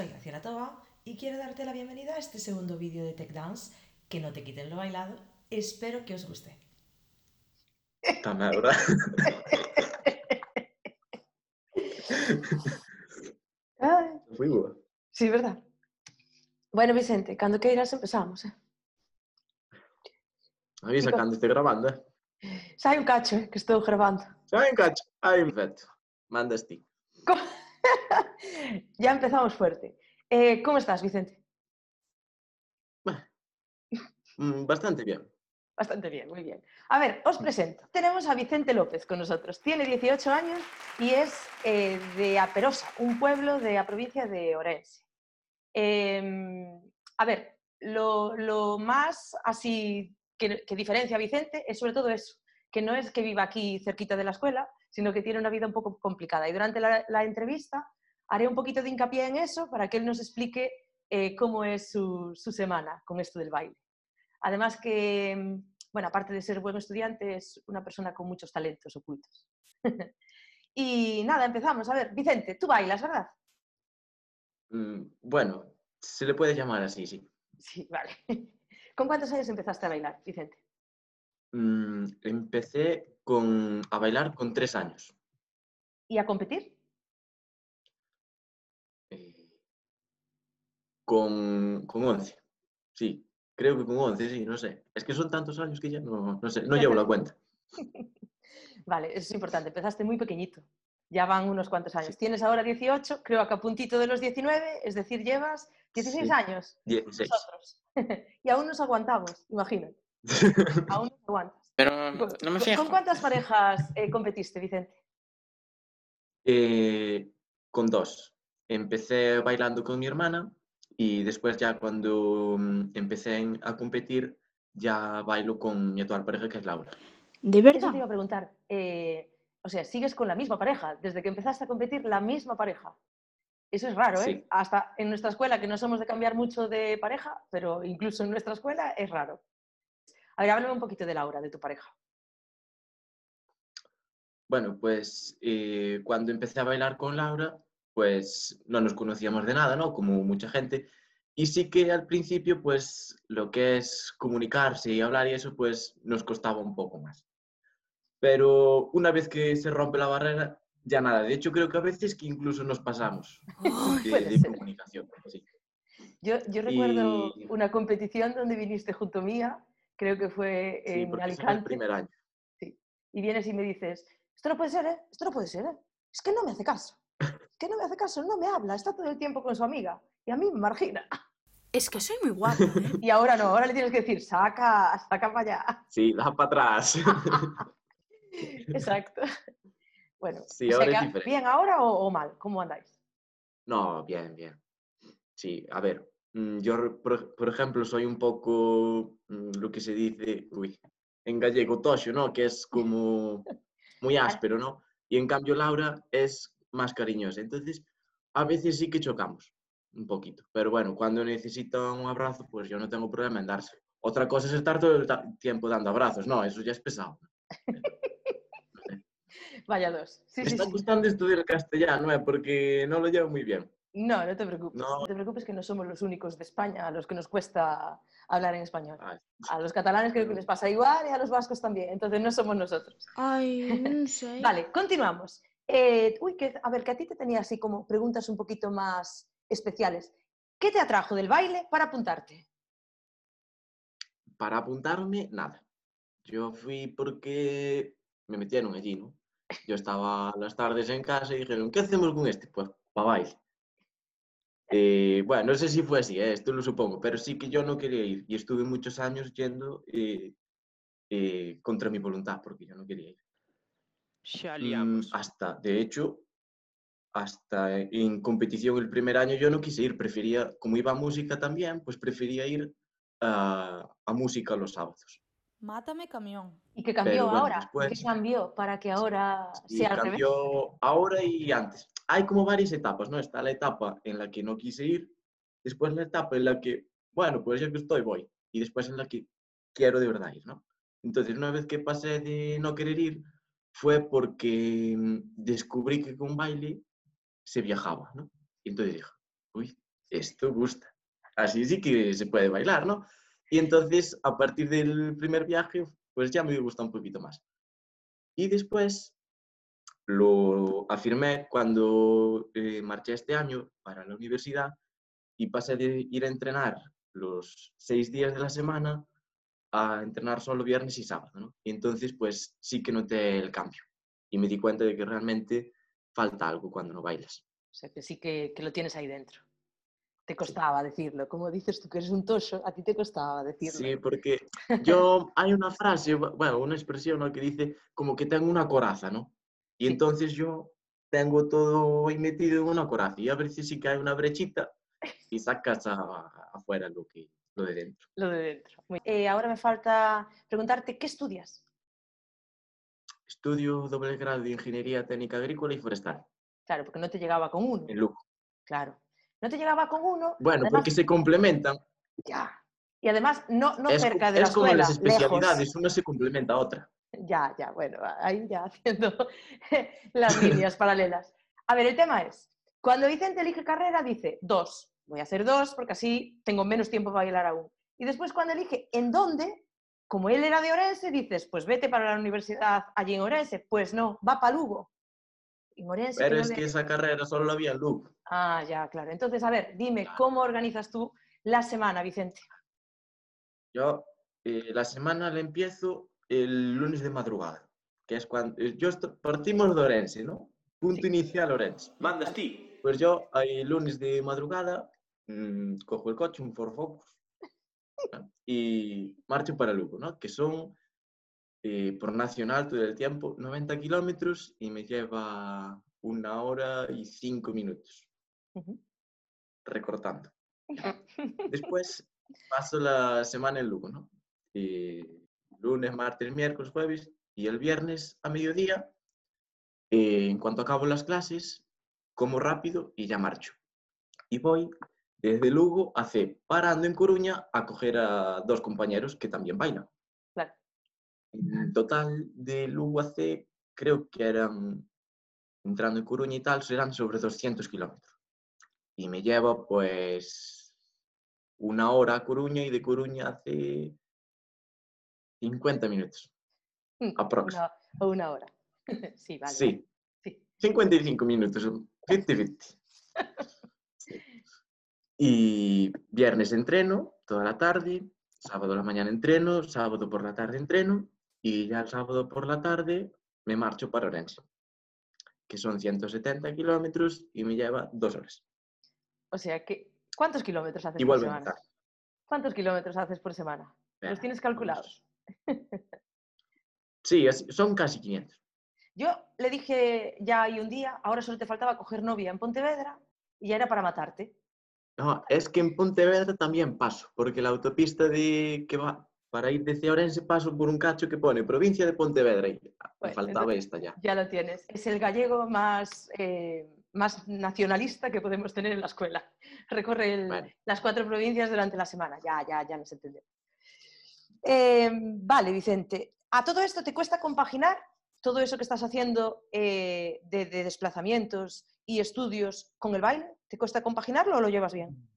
Soy Graciela Toba y quiero darte la bienvenida a este segundo vídeo de Tech Dance. Que no te quiten lo bailado. Espero que os guste. Boa. sí, verdad. Bueno, Vicente, cando queiras empezamos, eh? Avisa cando este grabando, eh? Sai un cacho, eh, que estou grabando. Xa en cacho. Ai, perfecto. Mandas ti. Co- ya empezamos fuerte. Eh, ¿Cómo estás, Vicente? Mm, bastante bien. Bastante bien, muy bien. A ver, os presento. Tenemos a Vicente López con nosotros. Tiene 18 años y es eh, de Aperosa, un pueblo de la provincia de Orense. Em, a ver, lo, lo más así que, que diferencia a Vicente es sobre todo eso, que no es que viva aquí cerquita de la escuela, sino que tiene una vida un poco complicada. Y durante la, la entrevista haré un poquito de hincapié en eso para que él nos explique eh, cómo es su, su semana con esto del baile. Además que, mm, bueno, aparte de ser buen estudiante, es una persona con muchos talentos ocultos. y nada, empezamos. A ver, Vicente, tú bailas, ¿verdad? Mm, bueno, se le puede llamar así, sí. Sí, vale. ¿Con cuántos años empezaste a bailar, Vicente? Mm, empecé con, a bailar con tres años. ¿Y a competir? Eh, con, con 11. Sí, creo que con 11, sí, no sé. Es que son tantos años que ya no, no sé, no llevo la cuenta. Vale, eso es importante. Empezaste muy pequeñito. Ya van unos cuantos años. Tienes ahora 18, creo que a puntito de los 19, es decir, llevas 16 Sí. años. 16. Nosotros. y aún nos aguantamos, imagínate. Aún nos aguantas. Pero ¿Con, no me con- fijo. ¿con cuántas parejas eh, competiste, Vicente? Eh, con dos. Empecé bailando con mi hermana y después ya cuando mm, empecé a competir ya bailo con mi actual pareja que es Laura. ¿De Eso te verdad? iba a preguntar. eh, o sea, sigues con la misma pareja, desde que empezaste a competir, la misma pareja. Eso es raro, ¿eh? Sí. Hasta en nuestra escuela, que no somos de cambiar mucho de pareja, pero incluso en nuestra escuela es raro. A ver, háblame un poquito de Laura, de tu pareja. Bueno, pues eh, cuando empecé a bailar con Laura, pues no nos conocíamos de nada, ¿no? Como mucha gente. Y sí que al principio, pues lo que es comunicarse y hablar y eso, pues nos costaba un poco más. Pero una vez que se rompe la barrera, ya nada. De hecho, creo que a veces que incluso nos pasamos de, comunicación. sí. Yo, yo recuerdo Y- una competición donde viniste junto mía, creo que fue Sí, en fue el Alicante, primer año. y vienes y me dices, esto no puede ser, ¿eh? Esto no puede ser, ¿eh? Es que no me hace caso. Es que no me hace caso, no me habla, está todo el tiempo con su amiga y a mí me margina. Es que soy muy guapo, ¿eh? Y ahora no, ahora le tienes que decir, saca, saca para allá. Sí, da para atrás. Exacto. Bueno, Sí, o sea ahora es diferente. ¿bien ahora o, o mal? ¿Cómo andáis? No, bien, bien. Sí, a ver, yo, re- por, por ejemplo, soy un poco mm, lo que se dice, uy, en gallego toxo, ¿no? Que es como muy áspero, ¿no? Y en cambio Laura es más cariñosa. Entonces, a veces sí que chocamos un poquito. Pero bueno, cuando necesita un abrazo, pues yo no tengo problema en darse. Otra cosa es estar todo el tiempo dando abrazos, no, eso ya es pesado. Vaya dos. Sí, Me sí, está sí. gustando estudiar castellano, ¿eh? Porque no lo llevo muy bien. No, no te preocupes. No. No te preocupes que no somos los únicos de España a los que nos cuesta hablar en español. Ay, A los catalanes creo que les pasa igual y a los vascos también. Entonces no somos nosotros. Ay, no sé. Vale, continuamos. Eh, uy, que, a ver, que a ti te tenía así como preguntas un poquito más especiales. ¿Qué te atrajo del baile para apuntarte? para apuntarme, nada. Yo fui porque me metieron allí, ¿no? Yo estaba las tardes en casa y dijeron, ¿qué hacemos con este? Pues para baile. Eh, bueno, no sé si fue así, eh, esto lo supongo, pero sí que yo no quería ir y estuve muchos años yendo eh, eh, contra mi voluntad porque yo no quería ir. Xa Mm, hasta, de hecho, hasta en competición el primer año yo no quise ir, prefería, como iba a música también, pues prefería ir a, a música los sábados. Mátame camión. ¿Y qué cambió Pero bueno, ahora? después- ¿Qué cambió para que ahora Y sea al revés? cambió ahora y antes. Hay como varias etapas, ¿no? Está la etapa en la que no quise ir, después la etapa en la que, bueno, pues ya que estoy, voy, y después en la que quiero de verdad ir, ¿no? Entonces, una vez que pasé de no querer ir, fue porque mm, descubrí que con baile se viajaba, ¿no? Y entonces dije, uy, esto gusta. Así sí que se puede bailar, ¿no? Y entonces, a partir del primer viaje, pues ya me gusta un poquito más. Y después lo afirmé cuando eh, marché este año para la universidad y pasé de ir a entrenar los seis días de la semana a entrenar solo viernes y sábado, ¿no? Y entonces, pues sí que noté el cambio y me di cuenta de que realmente falta algo cuando no bailas. O sea, que sí que, que lo tienes ahí dentro. Te costaba decirlo. Como dices tú que eres un toso, a ti te costaba decirlo. Sí, porque yo, hay una frase, bu- bueno, una expresión ¿no? que dice como que tengo una coraza, ¿no? Y Sí. entonces yo tengo todo ahí metido en una coraza y a veces sí que hay una brechita y sacas a- afuera lo, que, lo de dentro. Lo de dentro. Muy- Eh, ahora me falta preguntarte, ¿qué estudias? Estudio doble grado de Ingeniería Técnica Agrícola y Forestal Claro, porque no te llegaba con uno. en Lugo. Claro. No te llegaba con uno. Bueno, además- porque se complementan. Ya. Y además, no, no es, cerca de la es como las especialidades, lejos. una se complementa a otra. Ya, ya, bueno, ahí ya haciendo las líneas paralelas. A ver, el tema es, cuando Vicente elige carrera, dice dos. Voy a hacer dos porque así tengo menos tiempo para bailar aún. Y después cuando elige en dónde, como él era de Orense, dices, pues vete para la universidad allí en Orense. Pues no, va para Lugo. En Orense, Pero es que esa carrera solo la había en Lugo. Ah, ya, claro. Entonces, a ver, dime, Claro. ¿cómo organizas tú la semana, Vicente? Yo eh, la semana la empiezo el lunes de madrugada, que es cuando yo esto- partimos de Orense, ¿no? Punto Sí. inicial Orense. Mandas ti. Pues yo el lunes de madrugada mm, cojo el coche, un Ford Focus, ¿no? y marcho para Lugo, ¿no? Que son eh, por nacional todo el tiempo 90 kilómetros y me lleva una hora y cinco minutos recortando. Después paso la semana en Lugo, ¿no? Eh, lunes, martes, miércoles, jueves y el viernes a mediodía, eh, en cuanto acabo las clases, como rápido y ya marcho. Y voy desde Lugo a C, parando en Coruña a coger a dos compañeros que también bailan. Claro. En total de Lugo a C, creo que eran, entrando en Coruña y tal, serán sobre 200 kilómetros. Y me lleva pues una hora a Coruña y de Coruña hace 50 minutos. Aprox. Una, o una hora. sí, vale. sí, vale. Sí. 55 minutos, 50-50. Sí. Y viernes entreno toda la tarde, sábado a la mañana entreno, sábado por la tarde entreno y ya el sábado por la tarde me marcho para Orense, que son 170 kilómetros y me lleva dos horas. O sea que, ¿cuántos kilómetros haces por semana? ¿Cuántos kilómetros haces por semana? ¿Los tienes calculados? Sí, es- son casi 500. Yo le dije ya hay un día, ahora solo te faltaba coger novia en Pontevedra y ya era para matarte. No, es que en Pontevedra también paso, porque la autopista de que va para ir de Orense paso por un cacho que pone provincia de Pontevedra y me Bueno, faltaba esta ya. Ya lo tienes. Es el gallego más, eh, más nacionalista que podemos tener en la escuela. Recorre el- Bueno. las cuatro provincias durante la semana. Ya, ya, ya nos entendemos. Eh, vale, Vicente. ¿A todo esto te cuesta compaginar todo eso que estás haciendo eh, de, de desplazamientos y estudios con el baile? ¿Te cuesta compaginarlo o lo llevas bien?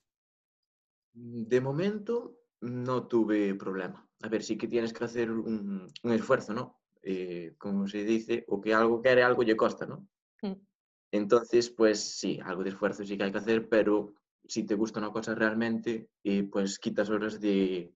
De momento no tuve problema. A ver, sí que tienes que hacer un, un esfuerzo, ¿no? Eh, como se dice, o que algo quiere, algo le costa, ¿no? Mm. Entonces, pues sí, algo de esfuerzo sí que hay que hacer, pero si te gusta una cosa realmente, eh, pues quitas horas de,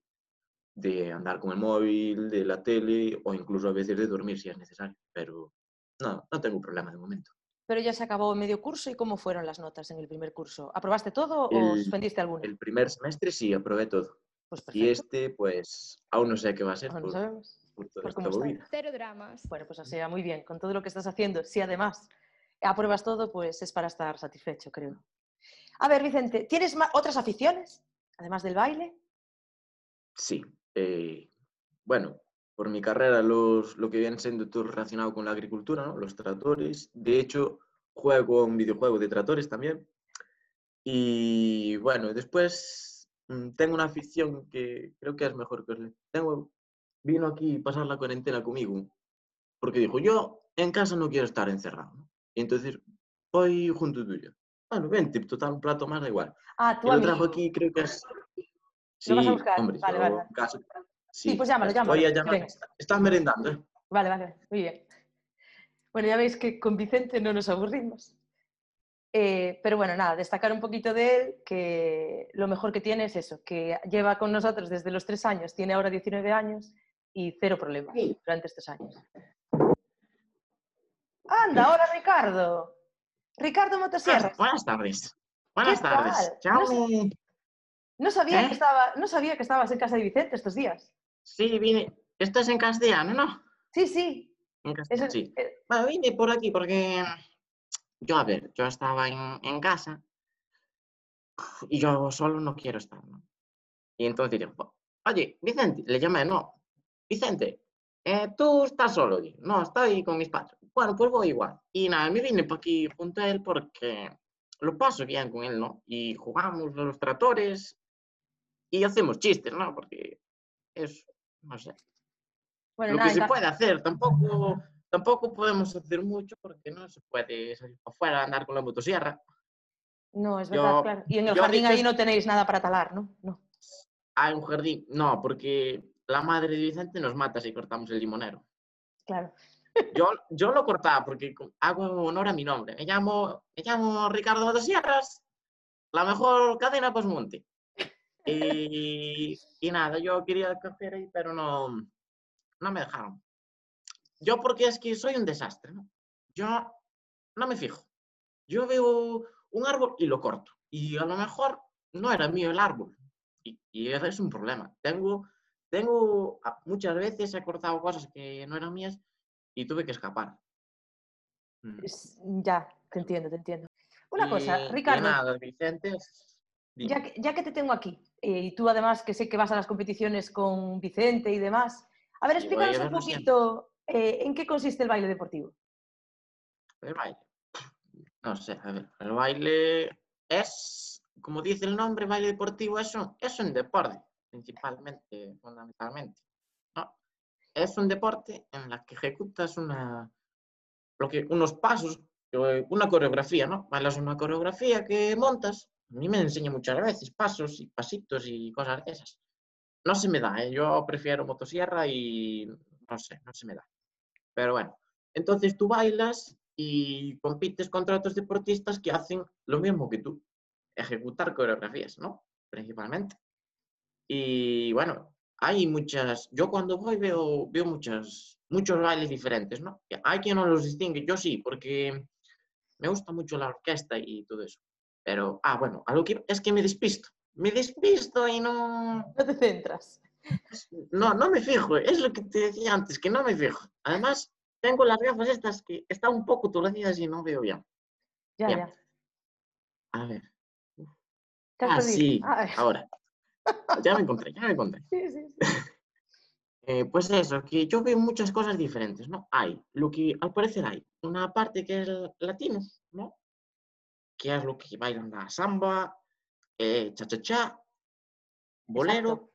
de andar con el móvil, de la tele o incluso a veces de dormir si es necesario. Pero no, no tengo problema de momento. Pero ya se acabó medio curso y ¿cómo fueron las notas en el primer curso? ¿Aprobaste todo o suspendiste alguna? El primer semestre sí, aprobé todo. Pues Y este, pues, aún no sé qué va a ser Aún no por, sabemos. por esta movida. Cero dramas. Bueno, pues o sea, muy bien, con todo lo que estás haciendo, si además apruebas todo, pues es para estar satisfecho, creo. A ver, Vicente, ¿tienes ma- otras aficiones, además del baile? Sí. Eh, bueno, por mi carrera, los, lo que viene siendo todo relacionado con la agricultura, ¿no? Los tractores. De hecho, juego un videojuego de tractores también. Y bueno, después mm, tengo una afición que creo que es mejor que os le- Tengo, vino aquí a pasar la cuarentena conmigo, porque dijo, yo en casa no quiero estar encerrado, ¿no? Y entonces voy junto tuyo. Bueno, 20, total, un plato más da igual. Ah, tu Y lo trajo aquí, creo que es... ¿Lo vas a Sí, buscar? hombre, Vale, vale, caso- Sí, pues llámalo, llámalo. Estás merendando, ¿eh? Vale, vale, muy bien. Bueno, ya veis que con Vicente no nos aburrimos. Eh, pero bueno, nada, destacar un poquito de él, que lo mejor que tiene es eso, que lleva con nosotros desde los tres años, tiene ahora 19 años y cero problemas Sí. durante estos años. Anda, hola Ricardo. Ricardo Motosierra. Buenas tardes. Buenas ¿Qué tardes. tal? No Chao. No sabía, ¿Eh? que estaba, no sabía que estabas en casa de Vicente estos días. Sí, vine. Esto es en castellano, ¿no? Sí, sí. En es castellano, el- sí. eh, Bueno, vine por aquí porque yo, a ver, yo estaba en, en casa y yo solo no quiero estar, ¿no? Y entonces digo, "Bu- oye, Vicente, le llamé, no, Vicente, eh, tú estás solo, Digo, no, estoy con mis padres. Bueno, pues voy igual. Y nada, me vine por aquí junto a él porque lo paso bien con él, ¿no? Y jugamos a los tractores y hacemos chistes, ¿no? Porque es, no sé, bueno, lo nada, que se en puede hacer, tampoco, tampoco podemos hacer mucho porque no se puede salir para afuera andar con la motosierra. No, es verdad, yo- claro. Y en el jardín ahí no tenéis nada para talar, ¿no? No. Hay un jardín, no, porque la madre de Vicente nos mata si cortamos el limonero. Claro. Yo, yo lo cortaba porque hago honor a mi nombre. Me llamo, me llamo Ricardo Motosierras, la mejor cadena Posmonte. Y, y nada, yo quería coger ahí, pero no, no me dejaron. Yo porque es que soy un desastre, ¿no? Yo no me fijo. Yo veo un árbol y lo corto. Y a lo mejor no era mío el árbol. Y, y ese es un problema. Tengo, tengo, a- muchas veces he cortado cosas que no eran mías y tuve que escapar. Mm. Ya, te entiendo, te entiendo. Una cosa, Y- y Ricardo, nada, Vicente. Ya que, ya que te tengo aquí, eh, y tú además que sé que vas a las competiciones con Vicente y demás, a ver, explícanos un poquito eh, en qué consiste el baile deportivo. El baile. No sé, a ver, el baile es, como dice el nombre, baile deportivo, es un, es un deporte, principalmente, fundamentalmente. ¿no? Es un deporte en la que ejecutas una, lo que, unos pasos, eh, una coreografía, ¿no? Bailas una coreografía que montas. A mí me enseña muchas veces pasos y pasitos y cosas de esas. No se me da, ¿eh? yo prefiero motosierra y no sé, no se me da. Pero bueno, entonces tú bailas y compites contra otros deportistas que hacen lo mismo que tú, ejecutar coreografías, ¿no? Principalmente. Y bueno, hay muchas, yo cuando voy veo, veo muchas, muchos bailes diferentes, ¿no? Hay quien no los distingue, yo sí, porque me gusta mucho la orquesta y todo eso. Pero, ah, bueno, a lo que es que me despisto. Me despisto y no, No te centras. no, no me fijo, es lo que te decía antes, que no me fijo. Además, tengo las gafas estas que están un poco torcidas y no veo bien. Ya, Bien. ya. A ver. ¿Te has Ah, sí, Ah, ahora. Ya me encontré, ya me encontré. sí, sí, sí. Eh, pues eso, que yo veo muchas cosas diferentes, ¿no? Hay, lo que al parecer hay, una parte que es latino, ¿no? Que es lo que bailan la samba, eh, cha-cha-cha, bolero,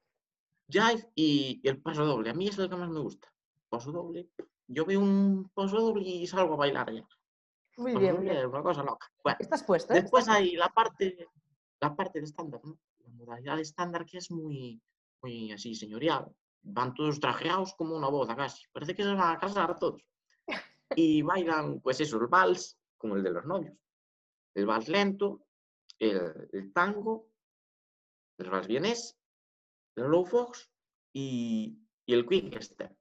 Exacto. jive y el paso doble. A mí es el que más me gusta. Paso doble. Yo veo un paso doble y salgo a bailar ya. Muy bien, bien. es una cosa loca. Bueno, Estás puesto, ¿eh? después Estás hay la parte, la parte de estándar, ¿no? La modalidad de estándar que es muy, muy así, señorial. Van todos trajeados como una boda casi. Parece que se van a casar todos. Y bailan, pues eso, el vals, como el de los novios. El vals lento, el, tango, el vals vienés, el low fox y, el quick step.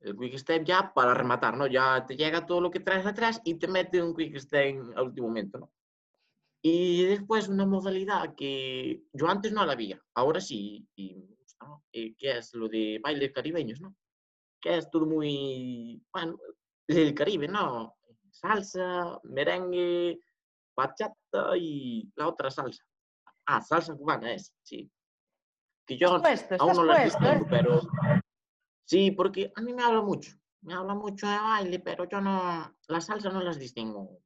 El quick step ya para rematar, ¿no? Ya te llega todo lo que traes atrás y te mete un quick step al último momento. Y después una modalidad que yo antes no la había, ahora sí, y me. Eh, que es lo de bailes caribeños, ¿no? Que es todo muy, bueno, del Caribe, ¿no? Salsa, merengue, bachata y la otra salsa. Ah, salsa cubana es, sí. Que yo puesto, aún no las puesto, ¿eh? distingo, pero sí, porque a mí me habla mucho, me habla mucho de baile, pero yo no, la salsa no las distingo.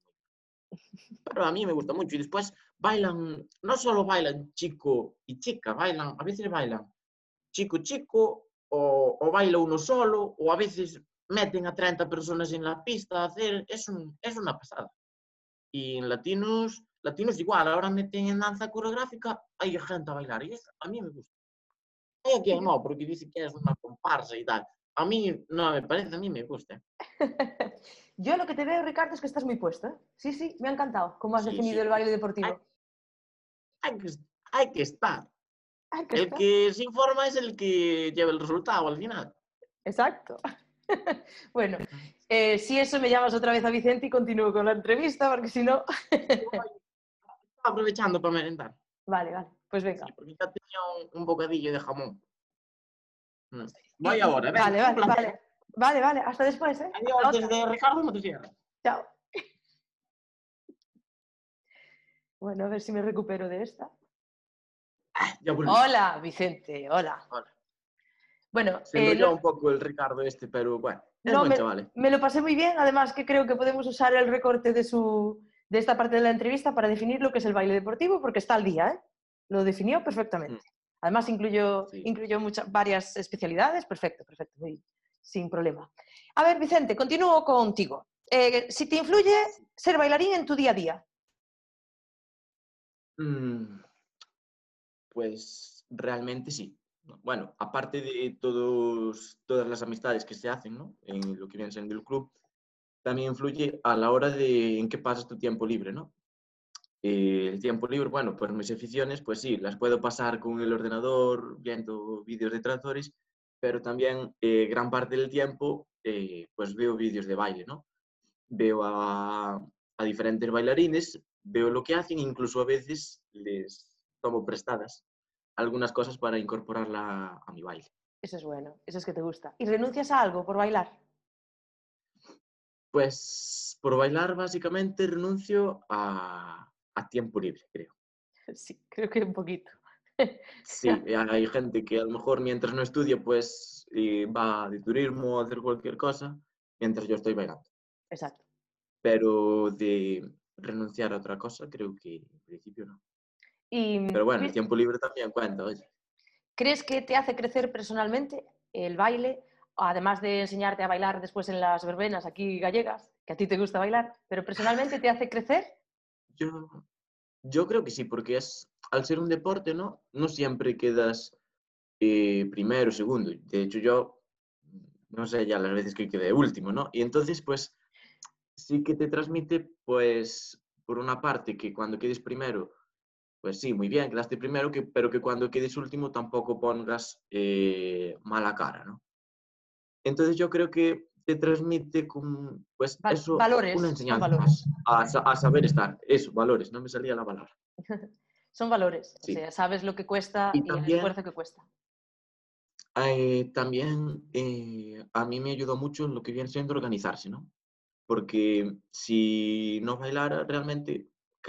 Pero a mí me gusta mucho. Y después bailan, no solo bailan chico y chica, bailan, a veces bailan chico, chico, o, o baila uno solo, o a veces meten a 30 personas en la pista a hacer, es, un, es una pasada. Y en latinos latinos igual, ahora meten en danza coreográfica, hay gente a bailar y eso a mí me gusta. Hay a quien no, porque dice que es una comparsa y tal. A mí no me parece, a mí me gusta. Yo lo que te veo, Ricardo, es que estás muy puesto. ¿eh? Sí, sí, me ha encantado cómo has Sí, definido sí. el baile deportivo. Hay que, hay que estar. Que El que se informa es el que lleva el resultado al final. Exacto. bueno, eh, si eso me llamas otra vez a Vicente y continúo con la entrevista, porque si no... Estaba aprovechando para merendar. vale, vale, pues venga. Sí, porque ya tenía un, un bocadillo de jamón. Voy ahora, venga, Vale, vale, vale. Vale, vale, hasta después, ¿eh? Adiós, Hasta otra. desde Ricardo Motosierra. Chao. Bueno, a ver si me recupero de esta. Ya. Hola, Vicente, hola. Hola. Bueno, Se eh, no- un poco el Ricardo este, pero bueno, es No, buen me- chaval. me lo pasé muy bien, además que creo que podemos usar el recorte de, su, de esta parte de la entrevista para definir lo que es el baile deportivo, porque está al día, ¿eh? Lo definió perfectamente. Además incluyó, Mm. Sí. incluyó muchas, varias especialidades, perfecto, perfecto, muy- sin problema. A ver, Vicente, continúo contigo. Eh, si te influye ser bailarín en tu día a día. Mm, Pues realmente sí. ¿No? Bueno, aparte de todas las amistades que se hacen ¿no? en lo que viene siendo el club, también influye a la hora de en qué pasas tu tiempo libre, ¿no? Eh, el tiempo libre, bueno, pues mis aficiones, pues sí, las puedo pasar con el ordenador, viendo vídeos de tractores, pero también eh, gran parte del tiempo, eh, pues veo vídeos de baile, ¿no? Veo a diferentes bailarines, veo lo que hacen, incluso a veces les tomo prestadas algunas cosas para incorporarla a mi baile. Eso es bueno, eso es que te gusta. ¿Y renuncias a algo por bailar? Pues por bailar básicamente renuncio a, a tiempo libre, creo. Sí, creo que un poquito. Sí, hay gente que a lo mejor mientras no estudia pues eh, va de turismo a hacer cualquier cosa mientras yo estoy bailando. Exacto. Pero de renunciar a otra cosa creo que en principio no. Y, Pero bueno, el tiempo libre también cuenta, oye. ¿Crees que te hace crecer personalmente el baile, además de enseñarte a bailar después en las verbenas aquí gallegas, que a ti te gusta bailar, pero personalmente te hace crecer? Yo, yo creo que sí, porque es, al ser un deporte, ¿no? No siempre quedas eh, primero, segundo. De hecho, yo, no sé ya las veces que quedé último, ¿no? Y entonces, pues, sí que te transmite, pues, por una parte, que cuando quedes primero, pues sí, muy bien, quedaste primero, que, pero que cuando quedes último tampoco pongas eh, mala cara, ¿no? Entonces yo creo que te transmite con, pues, Val- eso, valores, una enseñanza valores. más, a, a saber estar. Eso, valores, no me salía la palabra. Son valores, Sí. o sea, sabes lo que cuesta Y y, el también- esfuerzo que cuesta. Eh, también eh, a mí me ayudó mucho en lo que viene siendo organizarse, ¿no? Porque si no bailara realmente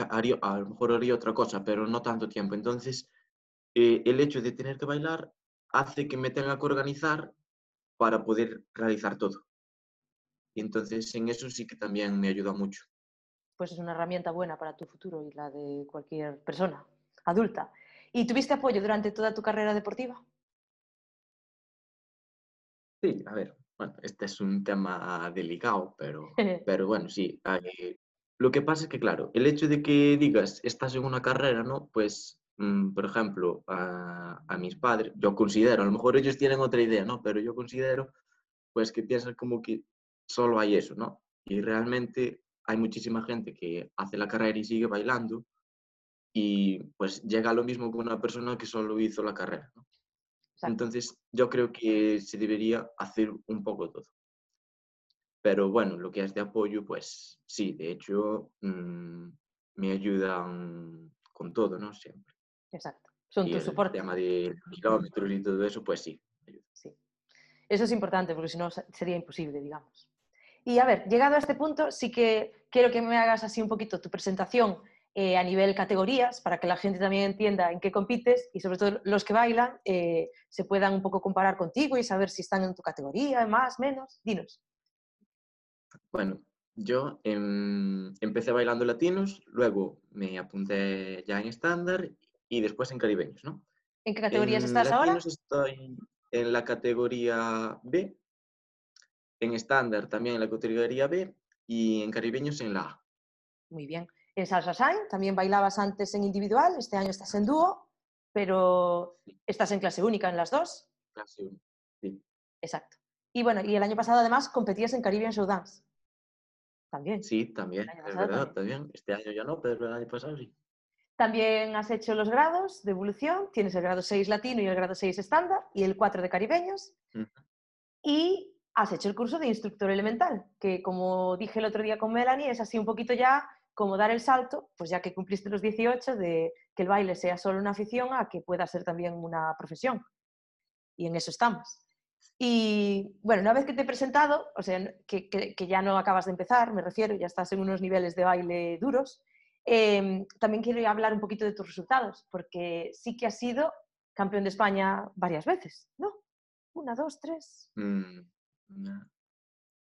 haría, a lo mejor haría otra cosa, pero no tanto tiempo. Entonces, eh, el hecho de tener que bailar hace que me tenga que organizar para poder realizar todo. Y entonces en eso sí que también me ayuda mucho. Pues es una herramienta buena para tu futuro y la de cualquier persona adulta. ¿Y tuviste apoyo durante toda tu carrera deportiva? Sí, a ver, bueno, este es un tema delicado, pero, pero bueno, sí. eh, lo que pasa es que, claro, el hecho de que digas estás en una carrera, ¿no? Pues, mm, por ejemplo, a, a mis padres, yo considero, a lo mejor ellos tienen otra idea, ¿no? Pero yo considero, pues, que piensan como que solo hay eso, ¿no? Y realmente hay muchísima gente que hace la carrera y sigue bailando y pues llega a lo mismo que una persona que solo hizo la carrera, ¿no? Entonces, yo creo que se debería hacer un poco todo. Pero bueno, lo que es de apoyo, pues sí, de hecho, mm, me ayudan con todo, ¿no? Siempre. Exacto. Son tu el soporte. tema de kilómetros y todo eso, pues sí. Sí. Eso es importante porque si no se- sería imposible, digamos. Y a ver, llegado a este punto, sí que quiero que me hagas así un poquito tu presentación eh, a nivel categorías para que la gente también entienda en qué compites y sobre todo los que bailan eh, se puedan un poco comparar contigo y saber si están en tu categoría, más, menos. Dinos. Bueno, yo em, empecé bailando latinos, luego me apunté ya en estándar y después en caribeños, ¿no? ¿En qué categorías En estás ahora? latinos estoy en la categoría B, en estándar también en la categoría B y en caribeños en la A. Muy bien. en Salsa Shine, también bailabas antes en individual, este año estás en dúo, pero estás en clase única en las dos. Clase uno, sí. Exacto. Y bueno, y el año pasado además competías en Caribbean Showdance. También. Sí, también, es verdad, también. Este año ya no, pero el año pasado sí. También has hecho los grados de evolución, tienes el grado 6 latino y el grado 6 estándar y el 4 de caribeños. Y has hecho el curso de instructor elemental, que como dije el otro día con Melanie, es así un poquito ya como dar el salto, pues ya que cumpliste los 18, de que el baile sea solo una afición a que pueda ser también una profesión. Y en eso estamos. Y bueno, una vez que te he presentado, o sea, que, que- que ya no acabas de empezar, me refiero, ya estás en unos niveles de baile duros, em, también quiero hablar un poquito de tus resultados, porque sí que has sido campeón de España varias veces, ¿no? Una, dos, tres. Mm, una,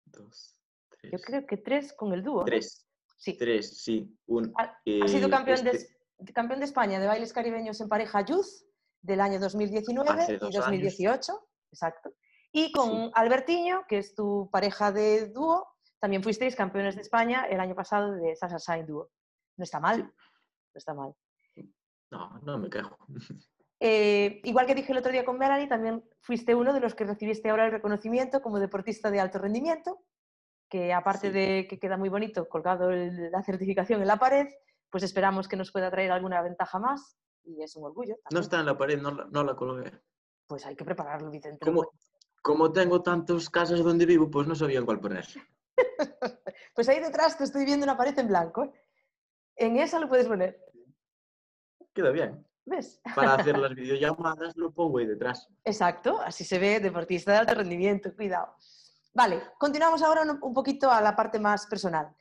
dos, tres. Yo creo que tres con el dúo. ¿no? Tres, Sí. tres, sí. Un, Ha- Has sido eh, campeón, de, este- Es- campeón de España de bailes caribeños en pareja Youth del año 2019 Hace y dos 2018. Exacto. Y con. Albertiño, que es tu pareja de dúo, también fuisteis campeones de España el año pasado de Sasha Shine Dúo. No está mal. No está mal. No, no me quejo. Eh, igual que dije el otro día con Melanie, también fuiste uno de los que recibiste ahora el reconocimiento como deportista de alto rendimiento, que aparte Sí. de que queda muy bonito colgado el- la certificación en la pared, pues esperamos que nos pueda traer alguna ventaja más y es un orgullo. No está en la pared, no la, no la colgué. Pues hay que prepararlo, Vicente. Como, como tengo tantas casas donde vivo, pues no sabía en cuál poner. Pues ahí detrás te estoy viendo una pared en blanco. ¿eh? En esa lo puedes poner. Queda bien. ¿Ves? Para hacer las videollamadas lo pongo ahí detrás. Exacto, así se ve deportista de alto rendimiento, cuidado. Vale, continuamos ahora un- un poquito a la parte más personal.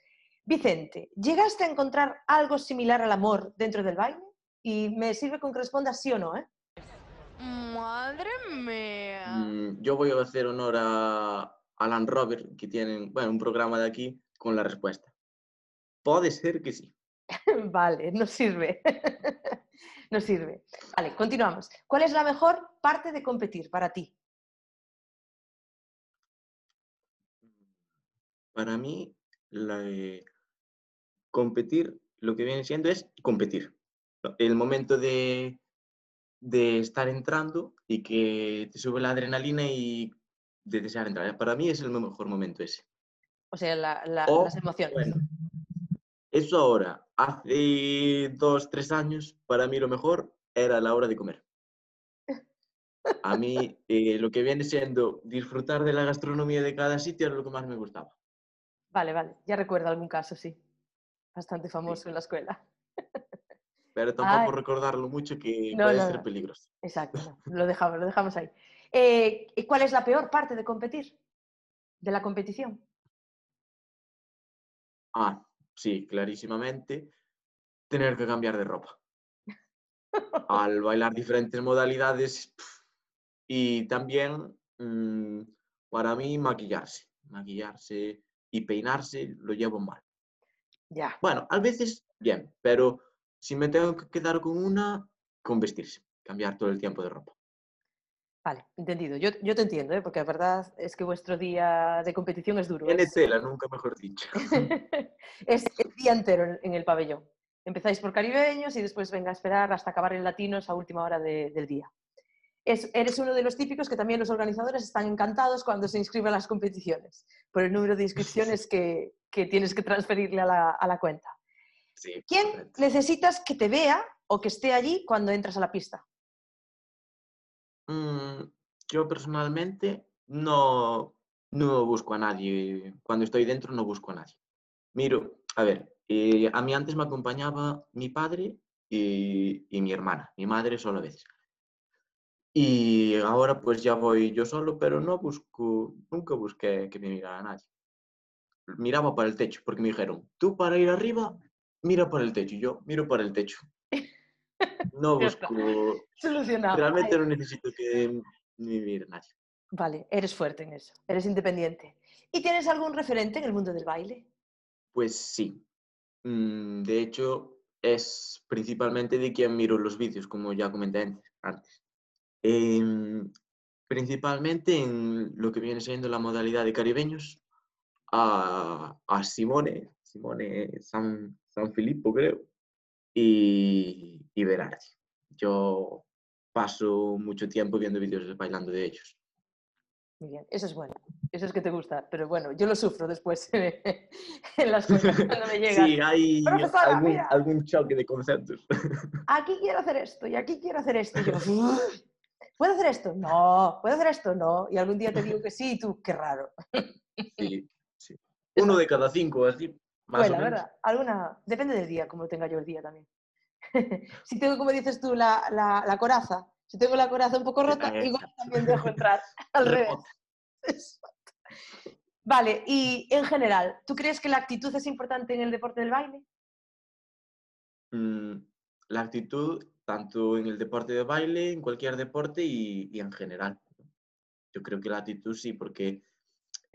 Vicente, ¿llegaste a encontrar algo similar al amor dentro del baile? Y me sirve con que respondas sí o no, ¿eh? Madre mía. Mm, yo voy a hacer honor a Alan Robert, que tienen bueno, un programa de aquí, con la respuesta. Puede ser que sí. vale, no sirve. no sirve. Vale, continuamos. ¿Cuál es la mejor parte de competir para ti? Para mí, la de competir, lo que viene siendo es competir. El momento de, de estar entrando y que te sube la adrenalina y de desear entrar. Para mí es el mejor momento ese. O sea, la- la- O, las emociones. Bueno, eso ahora, hace dos, tres años, para mí lo mejor era la hora de comer. A mí eh, lo que viene siendo disfrutar de la gastronomía de cada sitio era lo que más me gustaba. Vale, vale, ya recuerdo algún caso, sí. Bastante famoso en la escuela. Pero tampoco Ay. recordarlo mucho que No, puede no, ser no. peligroso. Exacto, lo dejamos, lo dejamos ahí. Eh, ¿y ¿Cuál es la peor parte de competir? De la competición. Ah, sí, clarísimamente, tener que cambiar de ropa. Al bailar diferentes modalidades y también mm, para mí maquillarse, maquillarse y peinarse lo llevo mal. Ya, Bueno, a veces bien, pero si me tengo que quedar con una, con vestirse, cambiar todo el tiempo de ropa. vale, entendido. Yo, yo te entiendo, ¿eh? porque la verdad es que vuestro día de competición es duro. Tiene Es, tela, nunca mejor dicho. es el día entero en, el pabellón. Empezáis por caribeños y después venga a esperar hasta acabar en latinos a última hora de- del día. Es- eres uno de los típicos que también los organizadores están encantados cuando se inscriben a las competiciones, por el número de inscripciones que, que tienes que transferirle a la, a la cuenta. Sí, ¿Quién necesitas que te vea o que esté allí cuando entras a la pista? Mm, yo personalmente no, no busco a nadie. Cuando estoy dentro no busco a nadie. Miro, a ver, eh, a mí antes me acompañaba mi padre y, y mi hermana, mi madre solo a veces. Y ahora pues ya voy yo solo, pero no busco, nunca busqué que me mirara nadie. Miraba para el techo, porque me dijeron, tú para ir arriba, mira para el techo. Y yo miro para el techo. No busco, Solucionado. realmente no necesito que me mire nadie. Vale, eres fuerte en eso, eres independiente. ¿Y tienes algún referente en el mundo del baile? Pues sí. Mm, De hecho, es principalmente de quien miro los vídeos, como ya comenté an- antes. Em, principalmente en lo que viene siendo la modalidad de caribeños, a, a Simone, Simone San, San Filippo, creo, y, y Berardi. Yo paso mucho tiempo viendo vídeos bailando de ellos. Muy bien, eso es bueno. Eso es que te gusta. Pero bueno, yo lo sufro después en las cosas cuando me llegan. Sí, hay algún, algún choque de conceptos. Aquí quiero hacer esto y aquí quiero hacer esto. Y yo, ¿puedo hacer esto? No. ¿Puedo hacer esto? No. Y algún día te digo que sí y tú, qué raro. Sí, sí. Uno de cada cinco, así, más Bueno, o menos. ¿verdad? Alguna... Depende del día, como tenga yo el día también. si tengo, como dices tú, la, la, la coraza, si tengo la coraza un poco rota, igual también dejo entrar al revés. Vale, y en general, ¿tú crees que la actitud es importante en el deporte del baile? Mm, la actitud, tanto en el deporte de baile, en cualquier deporte y, y en general. Yo creo que la actitud sí, porque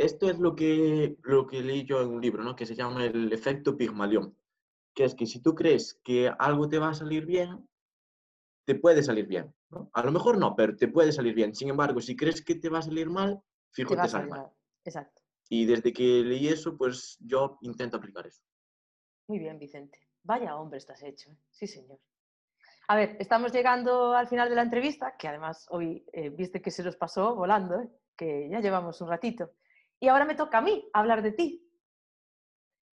esto es lo que, lo que leí yo en un libro, ¿no? que se llama el efecto Pigmalión, que es que si tú crees que algo te va a salir bien, te puede salir bien. ¿no? A lo mejor no, pero te puede salir bien. Sin embargo, si crees que te va a salir mal, fijo, Te te, sale mal. Exacto. Y desde que leí eso, pues yo intento aplicar eso. Muy bien, Vicente. Vaya hombre estás hecho. ¿eh? Sí, señor. A ver, estamos llegando al final de la entrevista, que además hoy eh, viste que se nos pasó volando, ¿eh? que ya llevamos un ratito. Y ahora me toca a mí hablar de ti.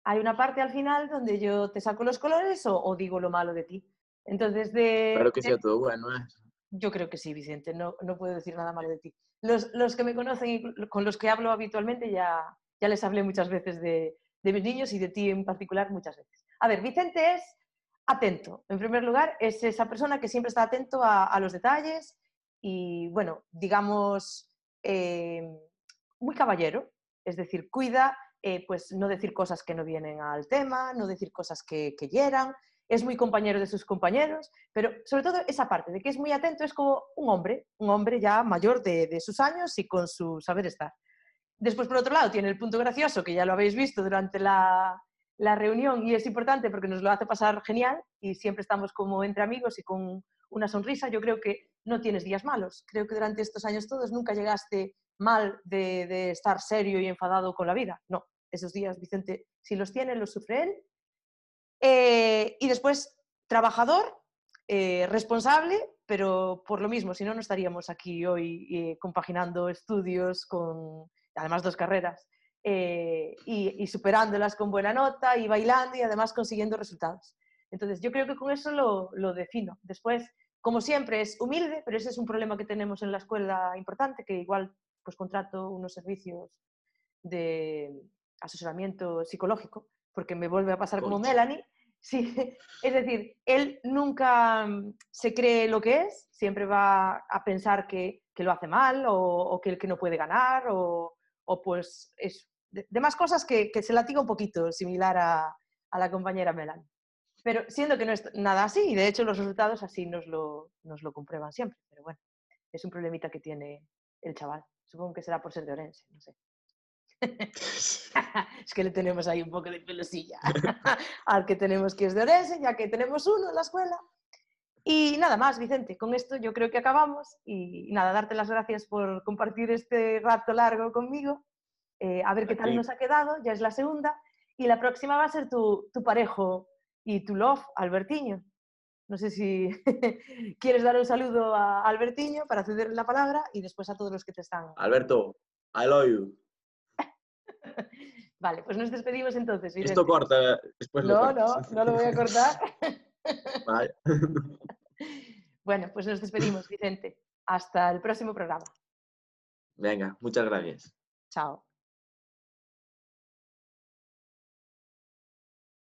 Hay una parte al final donde yo te saco los colores o, o digo lo malo de ti. Entonces, de, Espero que de- sea todo bueno. ¿eh? yo creo que sí, Vicente, no, no puedo decir nada malo de ti. Los, los que me conocen y con los que hablo habitualmente ya, ya les hablé muchas veces de, de mis niños y de ti en particular muchas veces. A ver, Vicente es atento. En primer lugar, es esa persona que siempre está atento a, a los detalles y, bueno, digamos, eh, muy caballero, es decir, cuida eh, pues no decir cosas que no vienen al tema, no decir cosas que, que hieran, es muy compañero de sus compañeros, pero sobre todo esa parte de que es muy atento, es como un hombre, un hombre ya mayor de, de sus años y con su saber estar. Después, por otro lado, tiene el punto gracioso, que ya lo habéis visto durante la, la reunión y es importante porque nos lo hace pasar genial y siempre estamos como entre amigos y con una sonrisa. Yo creo que no tienes días malos. Creo que durante estos años todos nunca llegaste mal de, de estar serio y enfadado con la vida. No, esos días, Vicente, si los tiene, los sufre él. Eh, y después, trabajador, eh, responsable, pero por lo mismo, si no, no estaríamos aquí hoy eh, compaginando estudios con, además, dos carreras, eh, y, y superándolas con buena nota y bailando y además consiguiendo resultados. Entonces, yo creo que con eso lo, lo defino. Después, como siempre, es humilde, pero ese es un problema que tenemos en la escuela importante, que igual pues contrato unos servicios de asesoramiento psicológico, porque me vuelve a pasar como. Melanie. Sí, es decir, él nunca mm, se cree lo que es, siempre va a pensar que, que lo hace mal o, o que el que no puede ganar o, o pues es de, de más cosas que, que se latiga un poquito, similar a, a la compañera Melanie. Pero siendo que no es nada así, y de hecho los resultados así nos lo, nos lo comprueban siempre. Pero bueno, es un problemita que tiene el chaval. Supongo que será por ser de Orense, no sé. es que le tenemos ahí un poco de pelosilla al que tenemos que es de Orense, ya que tenemos uno en la escuela. Y nada más, Vicente, con esto yo creo que acabamos. Y nada, darte las gracias por compartir este rato largo conmigo. Eh, a ver qué tal nos ha quedado, ya es la segunda. Y la próxima va a ser tu, tu parejo y tu love, Albertiño. No sé si quieres dar un saludo a Albertiño para cederle la palabra y después a todos los que te están. Alberto, I love you. Vale, pues nos despedimos entonces. Vicente. Esto corta, después lo No, no, no lo voy a cortar. Vale. Bueno, pues nos despedimos, Vicente. Hasta el próximo programa. Venga, muchas gracias. Chao.